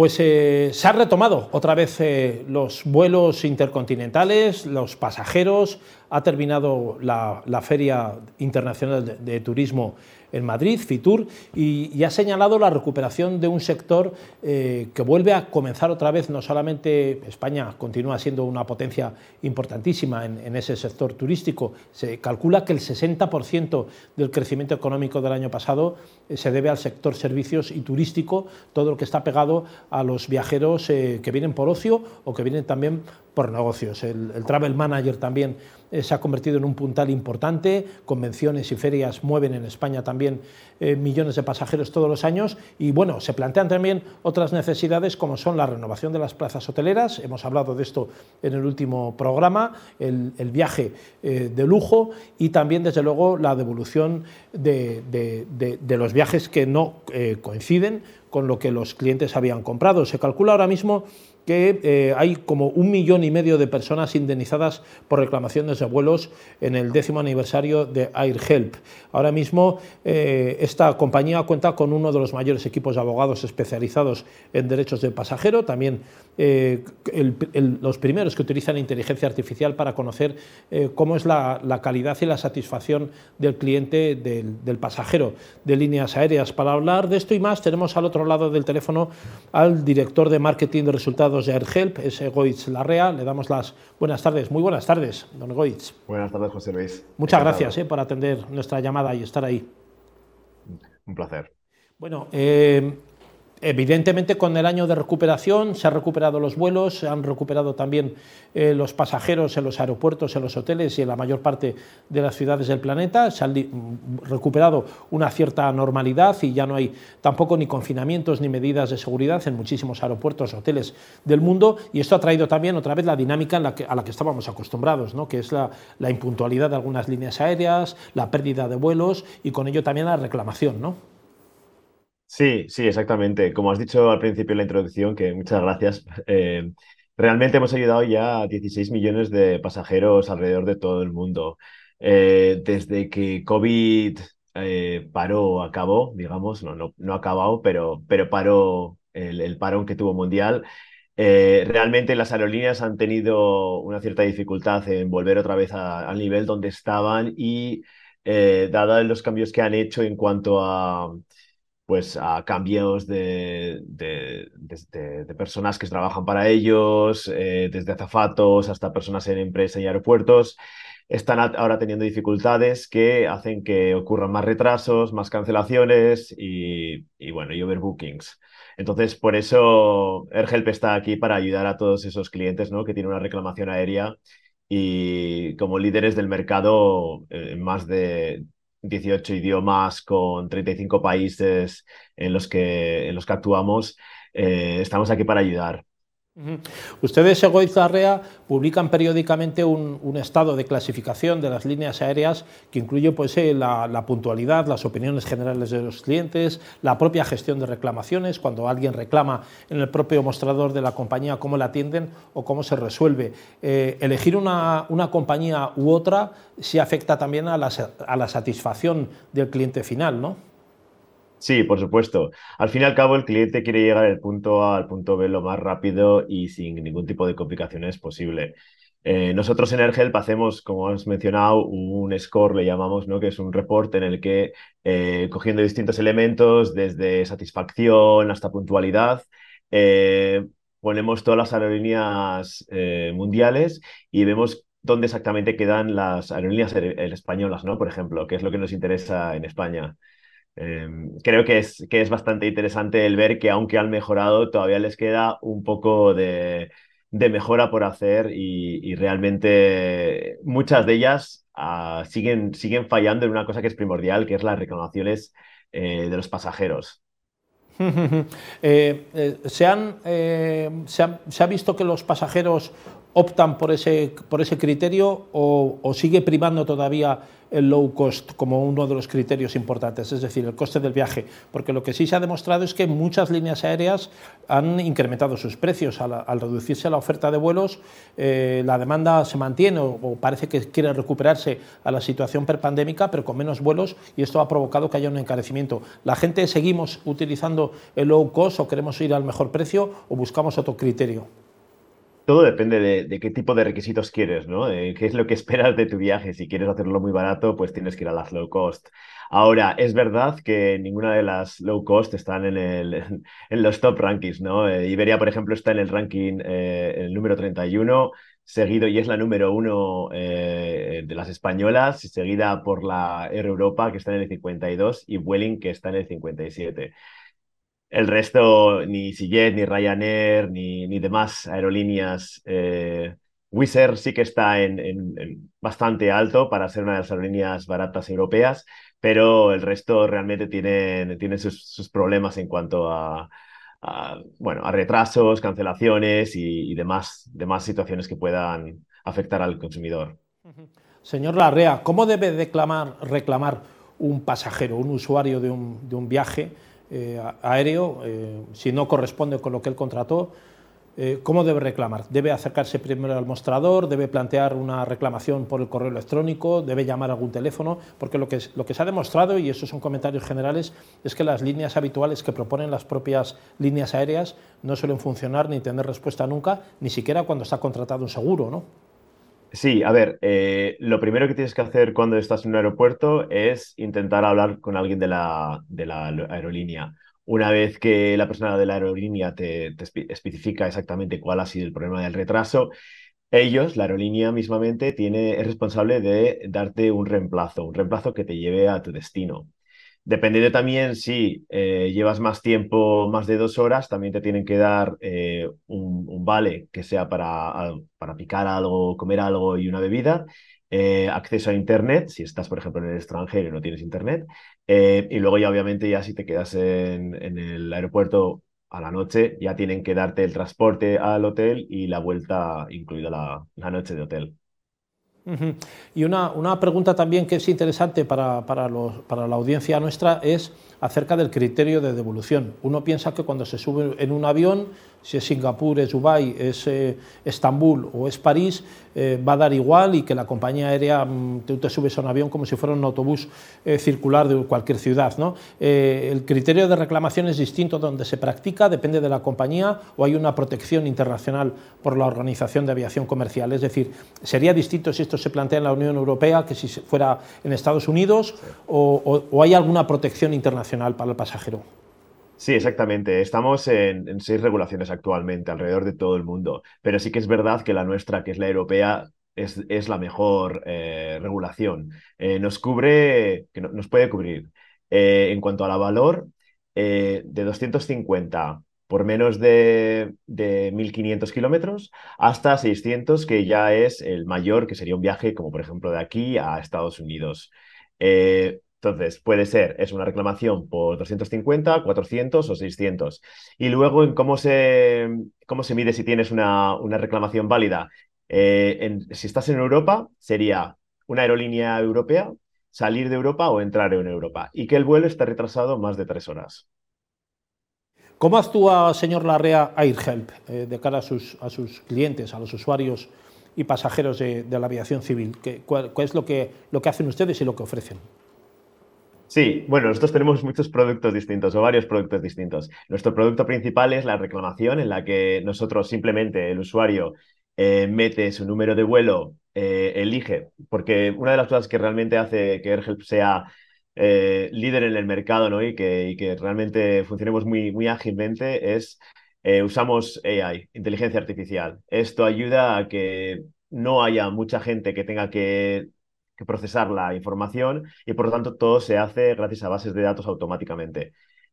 Pues eh, se han retomado otra vez eh, los vuelos intercontinentales, los pasajeros, ha terminado la, Feria Internacional de Turismo en Madrid, Fitur, y, ha señalado la recuperación de un sector eh, que vuelve a comenzar otra vez, no solamente España continúa siendo una potencia importantísima en, ese sector turístico, se calcula que el 60% del crecimiento económico del año pasado eh, se debe al sector servicios y turístico, todo lo que está pegado a los viajeros eh, que vienen por ocio o que vienen también por negocios. El, Travel Manager también se ha convertido en un puntal importante, convenciones y ferias mueven en España también eh, millones de pasajeros todos los años. Y bueno, se plantean también otras necesidades como son la renovación de las plazas hoteleras, hemos hablado de esto en el último programa, el, viaje eh, de lujo y también desde luego la devolución de, de los viajes que no coinciden con lo que los clientes habían comprado. Se calcula ahora mismo eh, hay como un millón y medio de personas indemnizadas por reclamaciones de vuelos en el décimo aniversario de AirHelp. Ahora mismo eh, esta compañía cuenta con uno de los mayores equipos de abogados especializados en derechos del pasajero, también eh, los primeros que utilizan inteligencia artificial para conocer cómo es la, calidad y la satisfacción del cliente, del pasajero de líneas aéreas. Para hablar de esto y más tenemos al otro lado del teléfono al director de marketing de resultados de AirHelp, es Goitz Larrea. Le damos las buenas tardes. Muy buenas tardes, don Goitz. Buenas tardes, José Luis. Muchas gracias eh, por atender nuestra llamada y estar ahí. Un placer. Bueno, eh, Evidentemente, con el año de recuperación se han recuperado los vuelos, se han recuperado también eh, los pasajeros en los aeropuertos, en los hoteles y en la mayor parte de las ciudades del planeta. Se ha recuperado una cierta normalidad y ya no hay tampoco ni confinamientos ni medidas de seguridad en muchísimos aeropuertos, hoteles del mundo. Y esto ha traído también otra vez la dinámica a la que estábamos acostumbrados, ¿no? que es la, la impuntualidad de algunas líneas aéreas, la pérdida de vuelos y con ello también la reclamación. ¿no? Sí, sí, exactamente. Como has dicho al principio en la introducción, que muchas gracias. Eh, realmente hemos ayudado ya a 16 millones de pasajeros alrededor de todo el mundo. Eh, desde que COVID eh, paró, acabó, digamos, no, no, no acabado, pero, pero paró el, el parón que tuvo mundial. realmente las aerolíneas han tenido una cierta dificultad en volver otra vez al nivel donde estaban y dada los cambios que han hecho en cuanto a pues a cambios de, de, personas que trabajan para ellos, eh, desde azafatos hasta personas en empresas y aeropuertos, están ahora teniendo dificultades que hacen que ocurran más retrasos, más cancelaciones y, bueno, y overbookings. Entonces, por eso AirHelp está aquí para ayudar a todos esos clientes ¿no? que tienen una reclamación aérea y como líderes del mercado en más de 18 idiomas, con 35 países en los que, en los que actuamos, eh, estamos aquí para ayudar. Ustedes, Egoiz Arrea, publican periódicamente un, estado de clasificación de las líneas aéreas que incluye pues, eh, la, puntualidad, las opiniones generales de los clientes, la propia gestión de reclamaciones, cuando alguien reclama en el propio mostrador de la compañía cómo la atienden o cómo se resuelve. Eh, elegir una, compañía u otra sí afecta también a la, a la satisfacción del cliente final, ¿no? Sí, por supuesto. Al fin y al cabo, el cliente quiere llegar del punto A al punto B lo más rápido y sin ningún tipo de complicaciones posible. Eh, nosotros en AirHelp hacemos, como has mencionado, un score, le llamamos, ¿no? que es un report en el que, eh, cogiendo distintos elementos, desde satisfacción hasta puntualidad, eh, ponemos todas las aerolíneas mundiales y vemos dónde exactamente quedan las aerolíneas españolas, ¿no? por ejemplo, que es lo que nos interesa en España. Em, creo que es, que es bastante interesante el ver que aunque han mejorado, todavía les queda un poco de, mejora por hacer y, realmente muchas de ellas ah, siguen, siguen fallando en una cosa que es primordial, que es las reclamaciones eh, de los pasajeros. Eh, eh, ¿se, han, se, ha, visto que los pasajeros optan por ese, por ese criterio o, sigue primando todavía el low cost como uno de los criterios importantes, es decir, el coste del viaje, porque lo que sí se ha demostrado es que muchas líneas aéreas han incrementado sus precios. Al, reducirse la oferta de vuelos, eh, la demanda se mantiene o, parece que quiere recuperarse a la situación prepandémica, pero con menos vuelos y esto ha provocado que haya un encarecimiento. La gente seguimos utilizando el low cost o queremos ir al mejor precio o buscamos otro criterio todo depende de, qué tipo de requisitos quieres, ¿no? qué es lo que esperas de tu viaje. Si quieres hacerlo muy barato, pues tienes que ir a las low cost. Ahora, es verdad que ninguna de las low cost están en, los top rankings, ¿no? Eh, Iberia, por ejemplo, está en el ranking, eh, el número 31, seguido y es la número uno eh, de las españolas, seguida por la Air Europa, que está en el 52, y Vueling, que está en el 57. El resto, ni EasyJet, ni Ryanair, ni, ni demás aerolíneas. Eh, Wizz sí que está en, bastante alto para ser una de las aerolíneas baratas europeas, pero el resto realmente tienen, sus, problemas en cuanto a, bueno, a retrasos, cancelaciones y, demás, demás situaciones que puedan afectar al consumidor. Señor Larrea, ¿cómo debe reclamar un pasajero, un usuario de un, de un viaje? Eh, aéreo, eh, si no corresponde con lo que él contrató, eh, ¿cómo debe reclamar? ¿Debe acercarse primero al mostrador? ¿Debe plantear una reclamación por el correo electrónico? ¿Debe llamar a algún teléfono? Porque lo que, lo que se ha demostrado, y esos son comentarios generales, es que las líneas habituales que proponen las propias líneas aéreas no suelen funcionar ni tener respuesta nunca, ni siquiera cuando está contratado un seguro, ¿no? Sí, a ver, eh, lo primero que tienes que hacer cuando estás en un aeropuerto es intentar hablar con alguien de la, de la aerolínea. Una vez que la persona de la aerolínea te, especifica exactamente cuál ha sido el problema del retraso, ellos, la aerolínea mismamente, tiene, es responsable de darte un reemplazo, un reemplazo que te lleve a tu destino. Dependiendo también si eh, llevas más tiempo, más de dos horas, también te tienen que dar eh, un, vale que sea para, para picar algo, comer algo y una bebida. Eh, acceso a Internet, si estás, por ejemplo, en el extranjero y no tienes Internet. y luego ya, obviamente, ya si te quedas en, en el aeropuerto a la noche, ya tienen que darte el transporte al hotel y la vuelta, incluida la, la noche de hotel. Y una, una, pregunta también que es interesante para, para, los, para, la audiencia nuestra es acerca del criterio de devolución. Uno piensa que cuando se sube en un avión si es Singapur, es Dubái, es eh, Estambul o es París, eh, va a dar igual y que la compañía aérea, mm, tú te subes a un avión como si fuera un autobús eh, circular de cualquier ciudad. ¿no? el criterio de reclamación es distinto donde se practica, depende de la compañía o hay una protección internacional por la Organización de Aviación Comercial. Es decir, sería distinto si esto se plantea en la Unión Europea que si fuera en Estados Unidos o hay alguna protección internacional para el pasajero. Sí, exactamente. Estamos en, seis regulaciones actualmente alrededor de todo el mundo, pero sí que es verdad que la nuestra, que es la europea, es, la mejor eh, regulación. Eh, nos cubre, nos puede cubrir eh, en cuanto a la valor de 250 por menos de, de 1.500 kilómetros hasta 600, que ya es el mayor, que sería un viaje como por ejemplo de aquí a Estados Unidos. Entonces, puede ser, es una reclamación por 250, 400 o 600. Y luego, en cómo se, cómo se mide si tienes una, una reclamación válida. Eh, si estás en Europa, sería una aerolínea europea, salir de Europa o entrar en Europa. Y que el vuelo está retrasado más de tres horas. ¿Cómo actúa, señor Larrea, AirHelp eh, de cara a sus, a sus clientes, a los usuarios y pasajeros de, la aviación civil? ¿Qué, cuál, es lo que, lo que hacen ustedes y lo que ofrecen? Sí, bueno, nosotros tenemos muchos productos distintos o varios productos distintos. Nuestro producto principal es la reclamación, en la que nosotros simplemente el usuario eh, mete su número de vuelo, eh, elige, porque una de las cosas que realmente hace que AirHelp sea eh, líder en el mercado ¿no? y, que, que realmente funcionemos muy, muy ágilmente es usamos AI, inteligencia artificial. Esto ayuda a que no haya mucha gente que tenga que que procesar la información y por lo tanto todo se hace gracias a bases de datos automáticamente.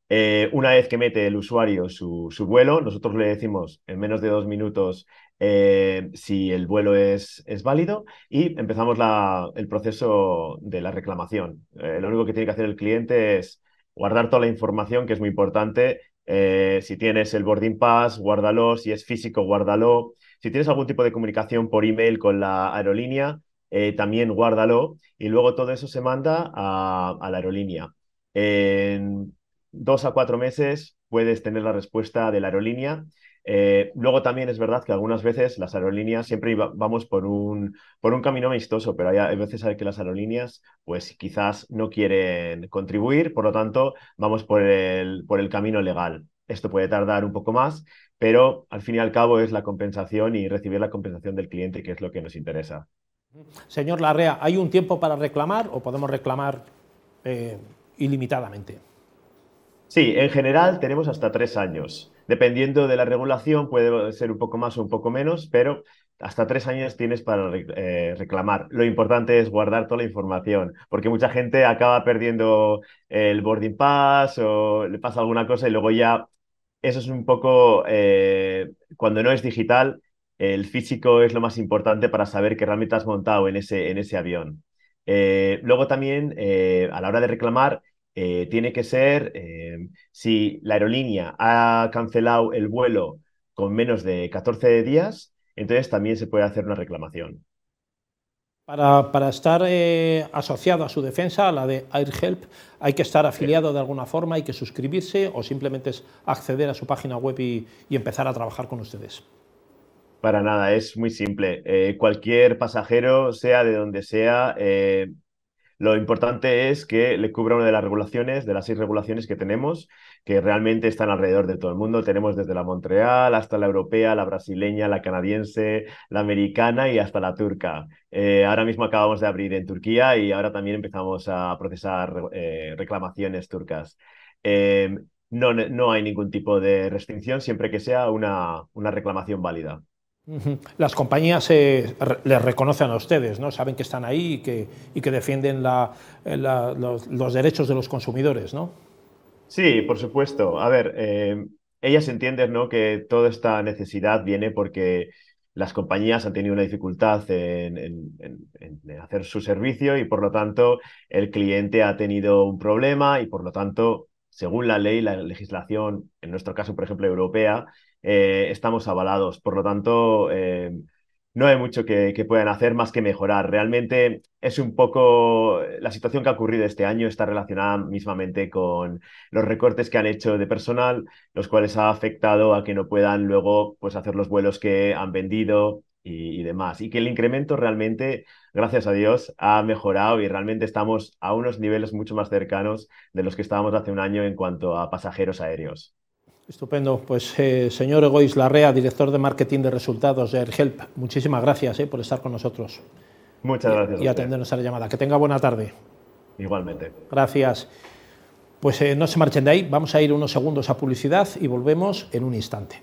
Eh, una vez que mete el usuario su, vuelo, nosotros le decimos en menos de dos minutos eh, si el vuelo es, es válido y empezamos el proceso de la reclamación. Eh, lo único que tiene que hacer el cliente es guardar toda la información, que es muy importante, si tienes el boarding pass, guárdalo. Si es físico, guárdalo. Si tienes algún tipo de comunicación por email con la aerolínea, eh, también guárdalo. Y luego todo eso se manda a, la aerolínea. En dos a cuatro meses puedes tener la respuesta de la aerolínea eh, luego también es verdad que algunas veces las aerolíneas siempre vamos por un, por un camino amistoso, pero hay, veces hay que las aerolíneas pues quizás no quieren contribuir, por lo tanto vamos por el, por el camino legal. Esto puede tardar un poco más, pero al fin y al cabo es la compensación y recibir la compensación del cliente, que es lo que nos interesa. Señor Larrea, ¿hay un tiempo para reclamar o podemos reclamar eh, ilimitadamente? Sí, en general tenemos hasta tres años. Dependiendo de la regulación, puede ser un poco más o un poco menos, pero hasta tres años tienes para eh, reclamar. Lo importante es guardar toda la información, porque mucha gente acaba perdiendo el boarding pass o le pasa alguna cosa y luego ya eso es un poco, eh, cuando no es digital, el físico es lo más importante para saber que realmente has montado en ese, en ese avión. Eh, luego también, a la hora de reclamar, eh, tiene que ser eh, si la aerolínea ha cancelado el vuelo con menos de 14 días, entonces también se puede hacer una reclamación. Para, estar eh, asociado a su defensa, a la de AirHelp, hay que estar afiliado de alguna forma, hay que suscribirse o simplemente es acceder a su página web y, empezar a trabajar con ustedes. Para nada, es muy simple. cualquier pasajero, sea de donde sea, lo importante es que le cubra una de las regulaciones, de las seis regulaciones que tenemos, que realmente están alrededor de todo el mundo. Tenemos desde la Montreal hasta la europea, la brasileña, la canadiense, la americana y hasta la turca. Eh, ahora mismo acabamos de abrir en Turquía y ahora también empezamos a procesar eh, reclamaciones turcas. Eh, no, no hay ningún tipo de restricción siempre que sea una, una reclamación válida. Las compañías les reconocen a ustedes, ¿no? Saben que están ahí y que, y que defienden los, derechos de los consumidores, ¿no? Sí, por supuesto. A ver, eh, ellas entienden ¿no? que toda esta necesidad viene porque las compañías han tenido una dificultad en, hacer su servicio y por lo tanto el cliente ha tenido un problema y por lo tanto, según la ley, la legislación, en nuestro caso, por ejemplo, europea, eh, estamos avalados. Por lo tanto, eh, no hay mucho que, puedan hacer más que mejorar. Realmente es un poco la situación que ha ocurrido este año está relacionada mismamente con los recortes que han hecho de personal, los cuales ha afectado a que no puedan luego pues, hacer los vuelos que han vendido y, y, demás. Y que el incremento realmente, gracias a Dios, ha mejorado y realmente estamos a unos niveles mucho más cercanos de los que estábamos hace un año en cuanto a pasajeros aéreos. Estupendo. Pues eh, señor Egois Larrea, director de marketing de resultados de AirHelp, muchísimas gracias eh, por estar con nosotros. Muchas gracias. Y, atendernos a la llamada. Que tenga buena tarde. Igualmente. Gracias. Pues eh, no se marchen de ahí, vamos a ir unos segundos a publicidad y volvemos en un instante.